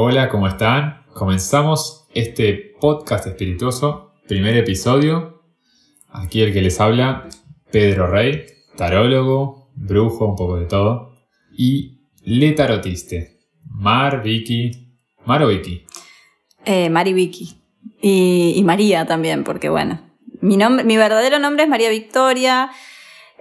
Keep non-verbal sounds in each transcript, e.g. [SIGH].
Hola, ¿cómo están? Comenzamos este podcast espirituoso, primer episodio. Aquí el que les habla, Pedro Rey, tarólogo, brujo, un poco de todo. Y le tarotiste, Mar, Vicky. ¿Mar o Vicky? Eh, Vicky. Y, y María también, porque bueno, mi, nombre, mi verdadero nombre es María Victoria.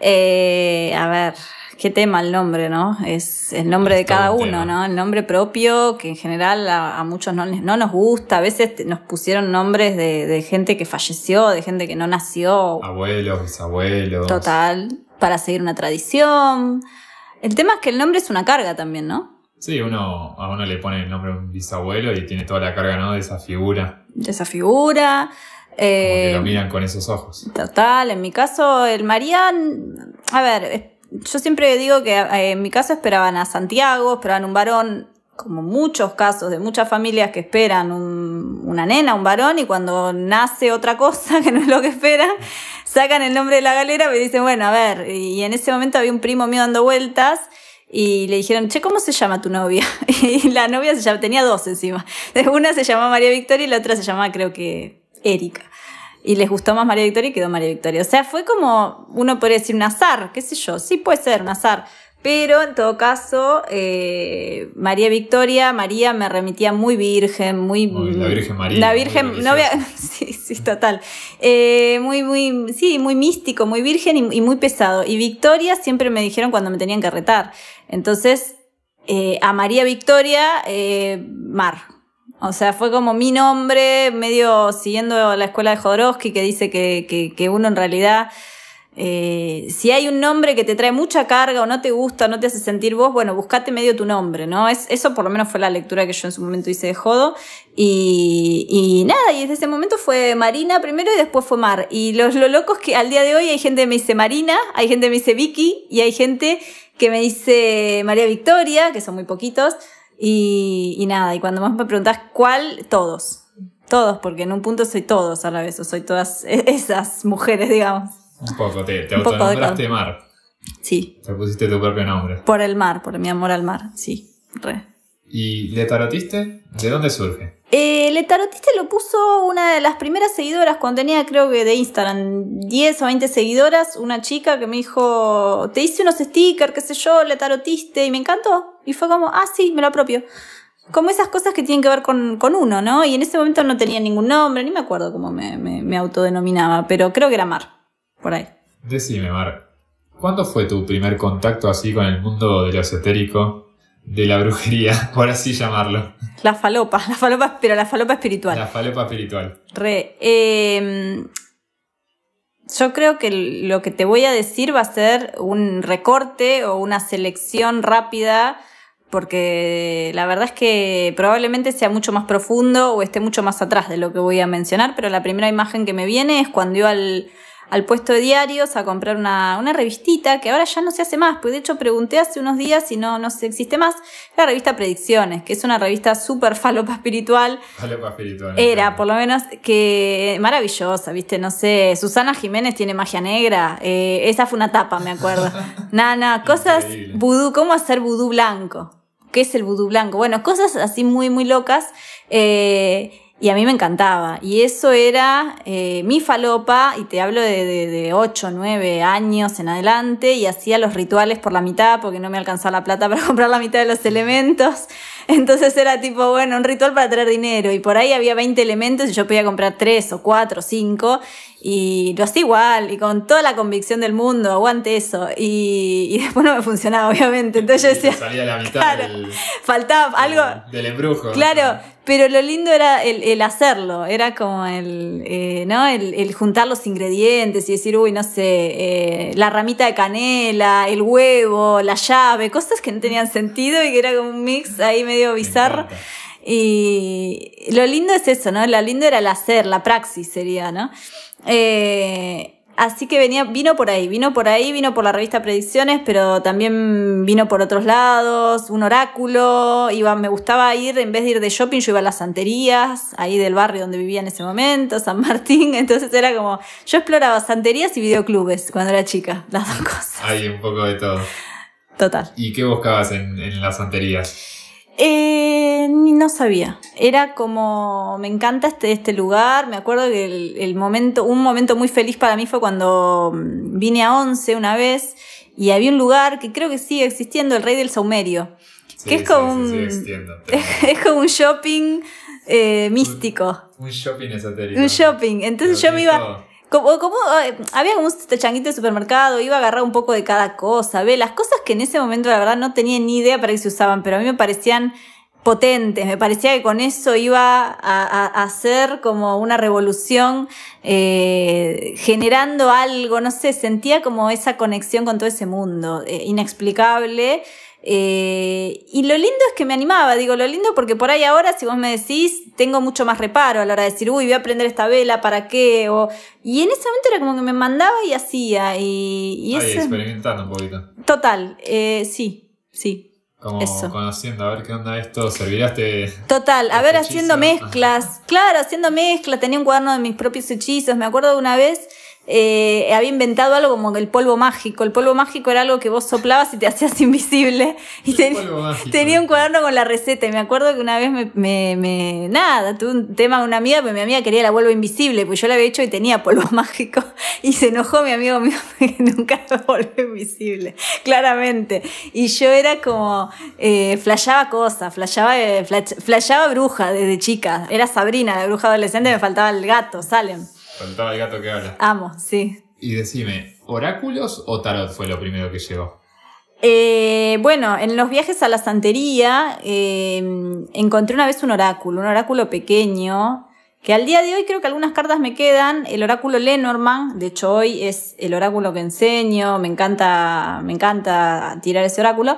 Eh, a ver, qué tema el nombre, ¿no? Es el nombre de cada un uno. ¿no? El nombre propio, que en general a, a muchos no, nos gusta. A veces nos pusieron nombres de, de gente que falleció, de gente que no nació. Abuelos, bisabuelos. Total, para seguir una tradición. El tema es que el nombre es una carga también, ¿no? Sí, uno, a uno le pone el nombre de un bisabuelo y tiene toda la carga, ¿no? De esa figura. De esa figura. Como que Eh, lo miran con esos ojos. Total, en mi caso, el Marian, a ver, yo siempre digo que eh, en mi caso esperaban a Santiago, esperaban un varón, como muchos casos de muchas familias que esperan un- una nena, un varón, y cuando nace otra cosa [LAUGHS] que no es lo que esperan, sacan el nombre de la galera y dicen, bueno, a ver, y en ese momento había un primo mío dando vueltas. Y le dijeron, che, ¿cómo se llama tu novia? [LAUGHS] Y la novia se llama, tenía dos encima. Una se llamaba María Victoria y la otra se llamaba, creo que, Erika y les gustó más María Victoria y quedó María Victoria. O sea, fue como, uno podría decir un azar, qué sé yo, sí puede ser un azar. Pero en todo caso, eh, María Victoria, María me remitía muy virgen, muy... La Virgen María, La Virgen, no [LAUGHS] sí, sí, total. Eh, muy, muy, sí, muy místico, muy virgen y, y muy pesado. Y Victoria siempre me dijeron cuando me tenían que retar. Entonces, eh, a María Victoria, eh, Mar. O sea, fue como mi nombre, medio siguiendo la escuela de Jodorowsky, que dice que, que, que uno en realidad, eh, si hay un nombre que te trae mucha carga o no te gusta, no te hace sentir vos, bueno, buscate medio tu nombre, ¿no? Es, eso por lo menos fue la lectura que yo en su momento hice de Jodo. Y, y nada, y desde ese momento fue Marina primero y después fue Mar. Y los, lo loco es que al día de hoy hay gente que me dice Marina, hay gente que me dice Vicky y hay gente que me dice María Victoria, que son muy poquitos. Y, y nada, y cuando más me preguntás cuál, todos. Todos, porque en un punto soy todos a la vez, o soy todas [LAUGHS] esas mujeres, digamos. Un poco, te, te autonombraste Mar. Sí, Te pusiste tu propio nombre. por el mar, por mi amor al mar, sí, re. ¿Y le tarotiste? ¿De dónde surge? Eh, Le Tarotiste lo puso una de las primeras seguidoras cuando tenía, creo que de Instagram, 10 o 20 seguidoras, una chica que me dijo, te hice unos stickers, qué sé yo, Le Tarotiste, y me encantó. Y fue como, ah, sí, me lo apropio. Como esas cosas que tienen que ver con, con uno, ¿no? Y en ese momento no tenía ningún nombre, ni me acuerdo cómo me, me, me autodenominaba, pero creo que era Mar, por ahí. Decime, Mar. ¿Cuándo fue tu primer contacto así con el mundo de lo esotérico, de la brujería, [LAUGHS] por así llamarlo? La falopa, la falopa, pero la falopa espiritual. La falopa espiritual. Re. eh, yo creo que lo que te voy a decir va a ser un recorte o una selección rápida, porque la verdad es que probablemente sea mucho más profundo o esté mucho más atrás de lo que voy a mencionar, pero la primera imagen que me viene es cuando iba al, al puesto de diarios a comprar una, una revistita que ahora ya no se hace más, pues de hecho pregunté hace unos días si no, no se existe más, la revista Predicciones, que es una revista súper falopa espiritual, Falopa espiritual. era, por lo menos, que maravillosa, ¿viste? No sé, Susana Jiménez tiene magia negra. eh, esa fue una tapa, me acuerdo. [LAUGHS] Nada, cosas vudú, ¿cómo hacer vudú blanco? ¿Qué es el vudú blanco? Bueno, cosas así muy, muy locas. eh, y a mí me encantaba. Y eso era eh, mi falopa, y te hablo de, de, de 8, 9 años en adelante, y hacía los rituales por la mitad porque no me alcanzaba la plata para [LAUGHS] comprar la mitad de los elementos. [LAUGHS] Entonces era tipo, bueno, un ritual para traer dinero. Y por ahí había 20 elementos y yo podía comprar 3 o 4 o 5. Y lo hacía igual, y con toda la convicción del mundo, aguante eso. Y, y [LAUGHS] después no me funcionaba, obviamente. Entonces yo decía, salía la mitad Claro. del, faltaba algo. del embrujo. Claro, pero lo lindo era el, el hacerlo, era como el, eh, ¿no? El, el juntar los ingredientes y decir, uy, no sé, eh, la ramita de canela, el huevo, la llave, cosas que no tenían sentido y que era como un mix ahí medio Me bizarro. encanta. Y lo lindo es eso, ¿no? Lo lindo era el hacer, la praxis sería, ¿no? Eh, así que venía, vino por ahí, vino por ahí, vino por la revista Predicciones, pero también vino por otros lados, un oráculo, iba, me gustaba ir, en vez de ir de shopping, yo iba a las santerías, ahí del barrio donde vivía en ese momento, San Martín, [LAUGHS] entonces era como, yo exploraba santerías y videoclubes cuando era chica, las dos cosas, Hay un poco de todo. total. ¿Y qué buscabas en, en las santerías? Eh, no sabía. Era como, me encanta este, este lugar. Me acuerdo que el, el, momento, un momento muy feliz para mí fue cuando mm, vine a Once una vez y había un lugar que creo que sigue existiendo, el Rey del Saumerio. Sí, que es sí, como sí, un, pero [LAUGHS] es como un shopping eh, místico. Un shopping esotérico. Un shopping. Entonces Pero yo me iba. Como, como eh, había como un changuito de supermercado, iba a agarrar un poco de cada cosa, ve, las cosas que en ese momento la verdad no tenía ni idea para qué se usaban, pero a mí me parecían potentes, me parecía que con eso iba a, a- a hacer como una revolución, eh, generando algo, no sé, sentía como esa conexión con todo ese mundo, eh, inexplicable. Eh, y lo lindo es que me animaba, digo, lo lindo porque por ahí ahora, si vos me decís, tengo mucho más reparo a la hora de decir, uy, voy a aprender esta vela, ¿para qué? O, y en ese momento era como que me mandaba y hacía. Y, y Ahí ese- experimentando un poquito. Total, eh, sí, sí. Como Eso. conociendo, a ver qué onda esto. ¿Servirá este.? Total, a ver, hechizo. haciendo mezclas. Claro, haciendo mezclas. Tenía un cuaderno de mis propios hechizos. Me acuerdo de una vez, eh, había inventado algo como el polvo mágico. El polvo mágico era algo que vos soplabas y te [LAUGHS] hacías invisible. Y ten- tenía un cuaderno con la receta. Y me acuerdo que una vez me, me, me- nada, tuve un tema con una amiga, porque mi amiga quería la vuelvo invisible, pues yo la había hecho y tenía polvo [LAUGHS] mágico. Y se enojó mi amigo mío [LAUGHS] que nunca me volvió invisible, claramente. Y yo era como, eh, flasheaba cosas, flasheaba, eh, flash- flasheaba bruja desde chica. Era Sabrina, la bruja adolescente, me faltaba el gato, Salem. Faltaba el gato que habla. Amo, sí. Y decime, ¿oráculos o tarot fue lo primero que llegó? Eh, bueno, en los viajes a la santería eh, encontré una vez un oráculo, un oráculo pequeño, que al día de hoy creo que algunas cartas me quedan. El oráculo Lenormand, de hecho hoy es el oráculo que enseño, me encanta, me encanta tirar ese oráculo.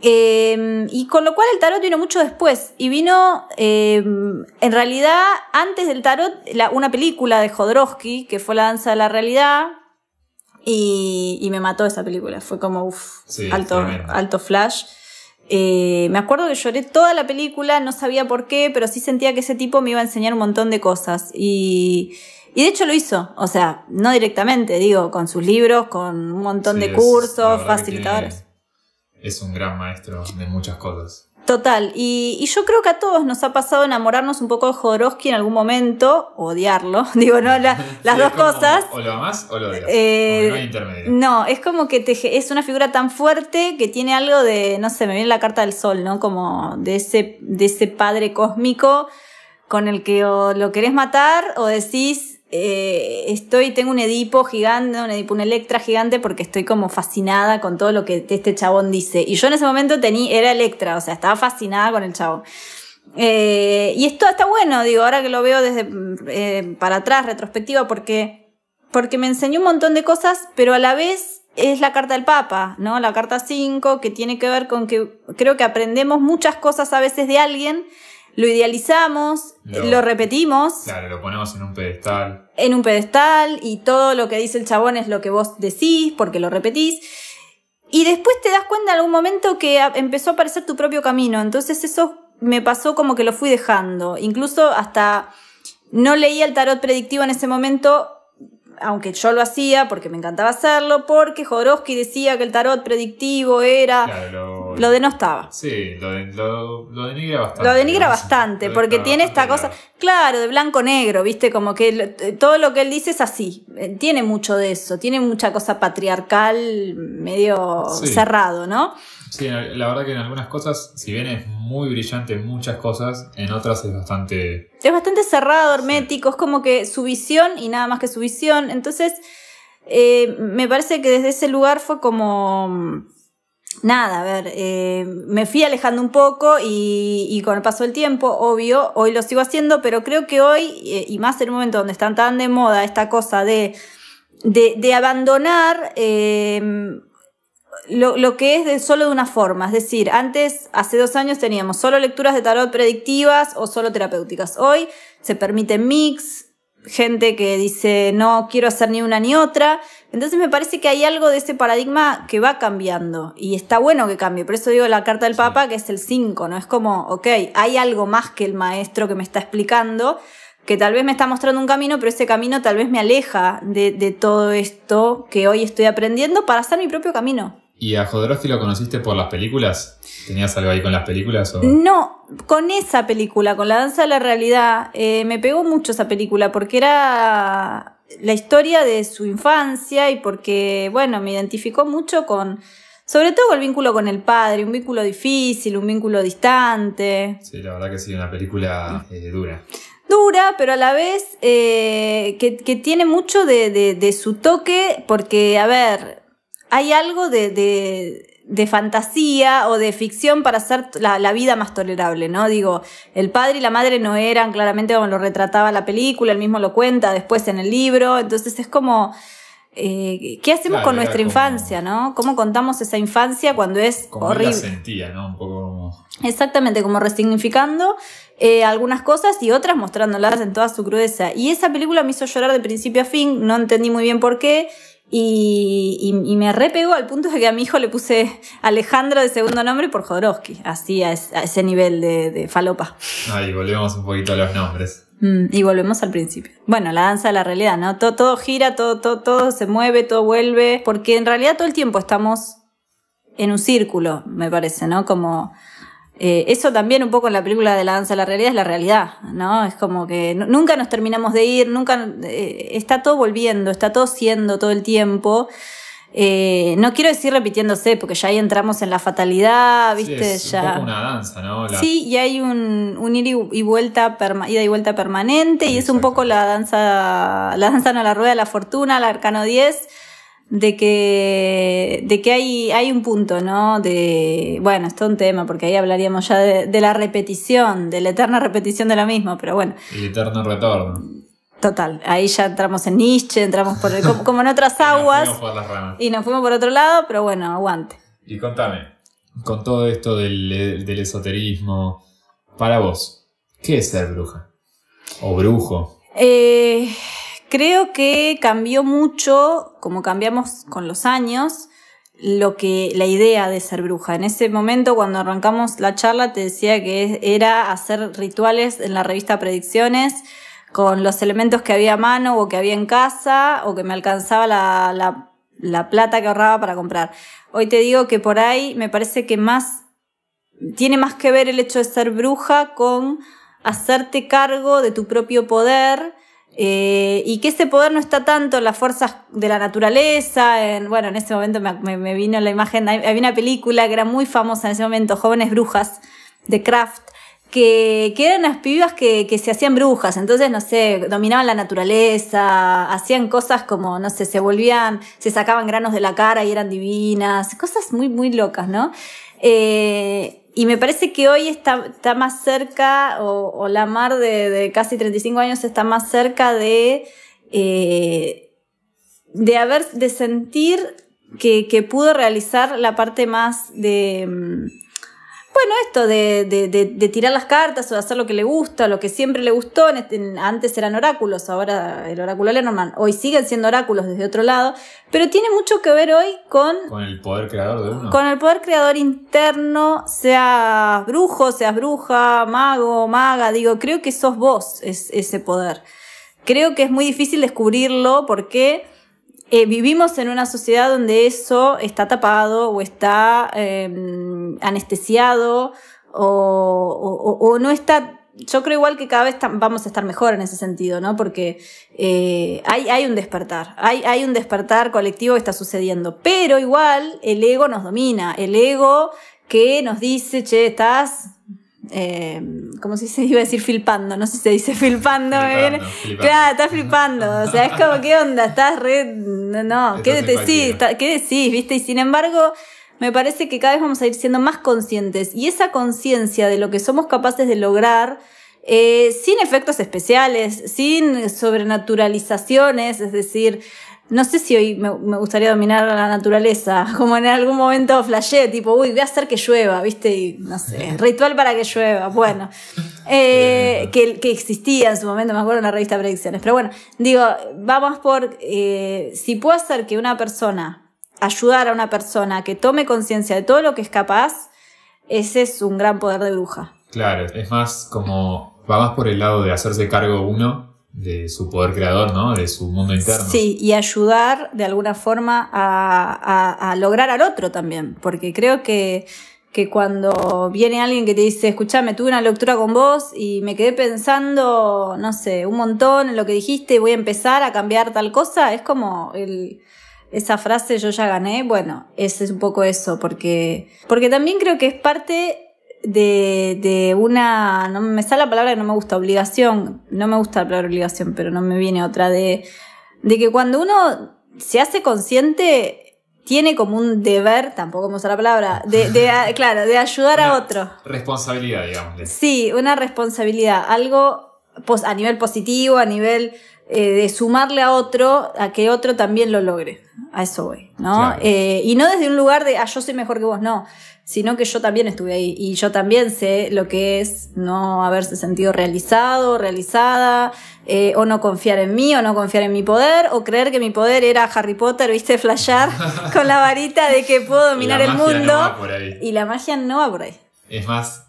Eh, y con lo cual el tarot vino mucho después. Y vino, eh, en realidad, antes del tarot, la- una película de Jodorowsky, que fue La Danza de la Realidad. Y, y me mató esa película. Fue como, uff, Sí, alto, alto flash. Eh, me acuerdo que lloré toda la película, no sabía por qué, pero sí sentía que ese tipo me iba a enseñar un montón de cosas. Y, y de hecho lo hizo. O sea, no directamente, digo, con sus libros, con un montón Sí, de cursos, facilitadores. Es un gran maestro de muchas cosas. Total, y, y yo creo que a todos nos ha pasado enamorarnos un poco de Jodorowsky en algún momento, odiarlo, [LAUGHS] digo, no, la- las Sí, dos como, cosas. O lo amás o lo odias. Eh, no hay intermedio. No, es como que te, es una figura tan fuerte que tiene algo de, no sé, me viene la carta del sol, ¿no? Como de ese, de ese padre cósmico con el que o lo querés matar o decís, eh, estoy, tengo un Edipo gigante, un Edipo, un Electra gigante porque estoy como fascinada con todo lo que este chabón dice. Y yo en ese momento tenía, era Electra, o sea, estaba fascinada con el chabón. Eh, y esto está bueno, digo, ahora que lo veo desde eh, para atrás, retrospectiva, porque, porque me enseñó un montón de cosas, pero a la vez es la carta del Papa, ¿no? La carta 5, que tiene que ver con que creo que aprendemos muchas cosas a veces de alguien, lo idealizamos, Lo- lo, repetimos Claro, lo ponemos en un pedestal. en un pedestal y todo lo que dice el chabón es lo que vos decís porque lo repetís. Y después te das cuenta en algún momento que empezó a aparecer tu propio camino. Entonces eso me pasó como que lo fui dejando. Incluso hasta no leía el tarot predictivo en ese momento, aunque yo lo hacía porque me encantaba hacerlo, porque Jodorowsky decía que el tarot predictivo era... Claro, lo, Lo denostaba. Sí, lo, de- lo, lo denigra bastante. Lo denigra bastante, porque tiene esta cosa, claro, de blanco-negro, ¿viste? Como que todo lo que él dice es así. Eh, Tiene mucho de eso, tiene mucha cosa patriarcal, medio Sí. cerrado, ¿no? Sí, la verdad que en algunas cosas, si bien es muy brillante en muchas cosas, en otras es bastante... Es bastante cerrado, hermético, es como que su visión y nada más que su visión. Entonces, eh, me parece que desde ese lugar fue como. Nada, a ver, eh, me fui alejando un poco y, y con el paso del tiempo, obvio, hoy lo sigo haciendo, pero creo que hoy, eh, y más en un momento donde están tan de moda esta cosa de, de, de abandonar eh, lo, lo que es de solo de una forma. Es decir, antes, hace dos años teníamos solo lecturas de tarot predictivas o solo terapéuticas. Hoy se permite mix, gente que dice no quiero hacer ni una ni otra. Entonces me parece que hay algo de ese paradigma que va cambiando y está bueno que cambie. Por eso digo la carta del Papa que es el 5, ¿no? Es como, ok, hay algo más que el maestro que me está explicando, que tal vez me está mostrando un camino, pero ese camino tal vez me aleja de, de todo esto que hoy estoy aprendiendo para hacer mi propio camino. ¿Y a Jodorowsky lo conociste por las películas? ¿Tenías algo ahí con las películas? O? No, con esa película, con La Danza de la Realidad, eh, me pegó mucho esa película porque era la historia de su infancia y porque, bueno, me identificó mucho con, sobre todo el vínculo con el padre, un vínculo difícil, un vínculo distante. Sí, la verdad que sí, una película eh, dura. Dura, pero a la vez eh, que, que, tiene mucho de, de, de, su toque, porque, a ver, hay algo de, de fantasía o de ficción para hacer la, la, vida más tolerable, ¿no? Digo, el padre y la madre no eran claramente como lo retrataba la película, él mismo lo cuenta después en el libro, entonces es como, eh, ¿qué hacemos Claro, con nuestra como- infancia, no? ¿Cómo contamos esa infancia cuando es Como él la horrible? sentía, ¿no? Un poco como... Exactamente, como resignificando eh, algunas cosas y otras mostrándolas en toda su crudeza. Y esa película me hizo llorar de principio a fin, no entendí muy bien por qué. Y, y- y me repegó al punto de que a mi hijo le puse Alejandro de segundo nombre por Jodorowsky, así a, es- a ese nivel de, de falopa. Ahí volvemos un poquito a los nombres. Mm, y volvemos al principio. Bueno, la danza de la realidad, ¿no? Todo, todo gira, todo, todo, todo se mueve, todo vuelve, porque en realidad todo el tiempo estamos en un círculo, me parece, ¿no? Como eh, eso también un poco en la película de la danza de la realidad es la realidad, ¿no? Es como que nu- nunca nos terminamos de ir, nunca eh, está todo volviendo, está todo siendo todo el tiempo. Eh, no quiero decir repitiéndose, porque ya ahí entramos en la fatalidad, Sí, ¿viste? es ya. un poco una danza, ¿no? La- Sí, y hay un, un ir y- vuelta, perma- ida y vuelta permanente, y es un poco la danza, la danza no la rueda de la fortuna, el arcano 10, de que, de que hay, hay un punto, ¿no? De, bueno, es todo un tema, porque ahí hablaríamos ya de, de la repetición, de la eterna repetición de lo mismo, pero bueno, El eterno retorno. total, ahí ya entramos en Nietzsche, entramos por el- como, en otras [LAUGHS] Y nos aguas, fuimos por las ramas. y nos fuimos por otro lado, pero bueno, aguante. Y contame, con todo esto del, del esoterismo, para vos, ¿qué es ser bruja? O brujo. Eh, creo que cambió mucho, como cambiamos con los años, lo que la idea de ser bruja. En ese momento, cuando arrancamos la charla, te decía que era hacer rituales en la revista Predicciones con los elementos que había a mano o que había en casa o que me alcanzaba la, la, la plata que ahorraba para comprar. Hoy te digo que por ahí me parece que más tiene más que ver el hecho de ser bruja con hacerte cargo de tu propio poder eh, y que ese poder no está tanto en las fuerzas de la naturaleza, en, bueno, en ese momento me, me- me vino la imagen, había una película que era muy famosa en ese momento, Jóvenes Brujas, de Kraft, que, que eran las pibas que, que se hacían brujas, entonces, no sé, dominaban la naturaleza, hacían cosas como, no sé, se volvían, se sacaban granos de la cara y eran divinas, cosas muy, muy locas, ¿no? Eh, y me parece que hoy está, está más cerca, o, o la Mar de, de casi 35 años está más cerca de, eh, de haber, de sentir que, que pudo realizar la parte más de, mm, bueno, esto de, de, de, de tirar las cartas o de hacer lo que le gusta, lo que siempre le gustó. En este- en- antes eran oráculos, ahora el oráculo Lenormand. Hoy siguen siendo oráculos desde otro lado, pero tiene mucho que ver hoy con Con el poder creador de uno. con el poder creador interno, seas brujo, seas bruja, mago, maga, digo, creo que sos vos es, ese poder. Creo que es muy difícil descubrirlo porque eh, vivimos en una sociedad donde eso está tapado o está eh, anestesiado o, o- o- no está... Yo creo igual que cada vez vamos a estar mejor en ese sentido, ¿no? Porque eh, hay, hay un despertar, hay, hay un despertar colectivo que está sucediendo, pero igual el ego nos domina, el ego que nos dice, che, estás... Eh, ¿Cómo se dice? [LAUGHS] Iba a decir filpando, no sé si se dice viene. Flipando, flipando. Claro, estás flipando. O sea, es como, ¿qué onda? Estás re. No, no, ¿qué Estás en decís? ¿Qué decís? ¿Viste? Y sin embargo, me parece que cada vez vamos a ir siendo más conscientes. Y esa conciencia de lo que somos capaces de lograr, eh, sin efectos especiales, sin sobrenaturalizaciones, es decir. No sé si hoy me, me gustaría dominar la naturaleza, [LAUGHS] como en algún momento flashé, tipo, uy, voy a hacer que llueva, ¿viste? Y no sé, ritual para que llueva, bueno. [LAUGHS] Eh, que, que existía en su momento, me acuerdo en la revista Predicciones. Pero bueno, digo, vamos por eh, si puedo hacer que una persona, ayudar a una persona que tome conciencia de todo lo que es capaz, ese es un gran poder de bruja. Claro, es más como. Va más por el lado de hacerse cargo uno de su poder creador, ¿no? De su mundo interno. Sí, y ayudar de alguna forma a, a, lograr al otro también, porque creo que, que cuando viene alguien que te dice, escuchame, tuve una lectura con vos y me quedé pensando, no sé, un montón en lo que dijiste voy a empezar a cambiar tal cosa, es como el, esa frase yo ya gané, bueno, ese es un poco eso, porque, porque también creo que es parte de, de una, no me sale la palabra que no me gusta, obligación, no me gusta la palabra obligación, pero no me viene otra, de, de que cuando uno se hace consciente, tiene como un deber, tampoco me usa la palabra, de, de [LAUGHS] claro, de ayudar a otro. Responsabilidad, digamos. Sí, una responsabilidad, algo a nivel positivo, a nivel eh, de sumarle a otro, a que otro también lo logre. A eso voy, ¿no? Eh, y no desde un lugar de, ah, yo soy mejor que vos, no sino que yo también estuve ahí y yo también sé lo que es no haberse sentido realizado, realizada, eh, o no confiar en mí, o no confiar en mi poder, o creer que mi poder era Harry Potter, viste, flashear [LAUGHS] con la varita de que puedo dominar el mundo. Y la magia no va por ahí. Es más,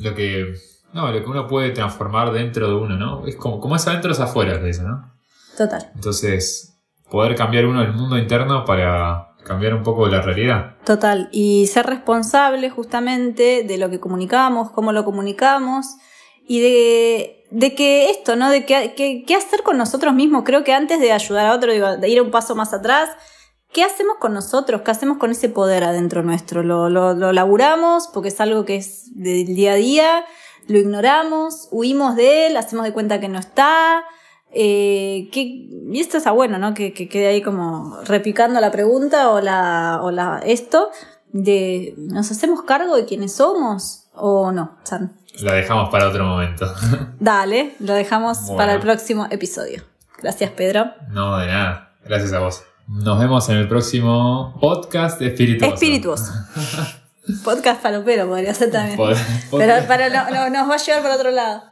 lo que, no, lo que uno puede transformar dentro de uno, ¿no? Es como, como es adentro es afuera, eso, ¿no? Total. Entonces, poder cambiar uno el mundo interno para cambiar un poco la realidad. Total, y ser responsable justamente de lo que comunicamos, cómo lo comunicamos y de, de que esto, ¿no? De qué hacer con nosotros mismos. Creo que antes de ayudar a otro, de ir un paso más atrás, ¿qué hacemos con nosotros? ¿Qué hacemos con ese poder adentro nuestro? ¿Lo, lo, lo laburamos porque es algo que es del día a día? ¿Lo ignoramos? ¿Huimos de él? ¿Hacemos de cuenta que no está? Eh, y esto está bueno, ¿no? Que, que, quede ahí como repicando la pregunta o la, o la esto de ¿nos hacemos cargo de quiénes somos o no, San? La dejamos para otro momento. [LAUGHS] Dale, lo dejamos para el próximo episodio. Gracias, Pedro. No, de nada. Gracias a vos. Nos vemos en el próximo podcast espirituoso. Espirituoso. [LAUGHS] podcast palopero podría ser también. Pero para, no, nos va a llevar para otro lado.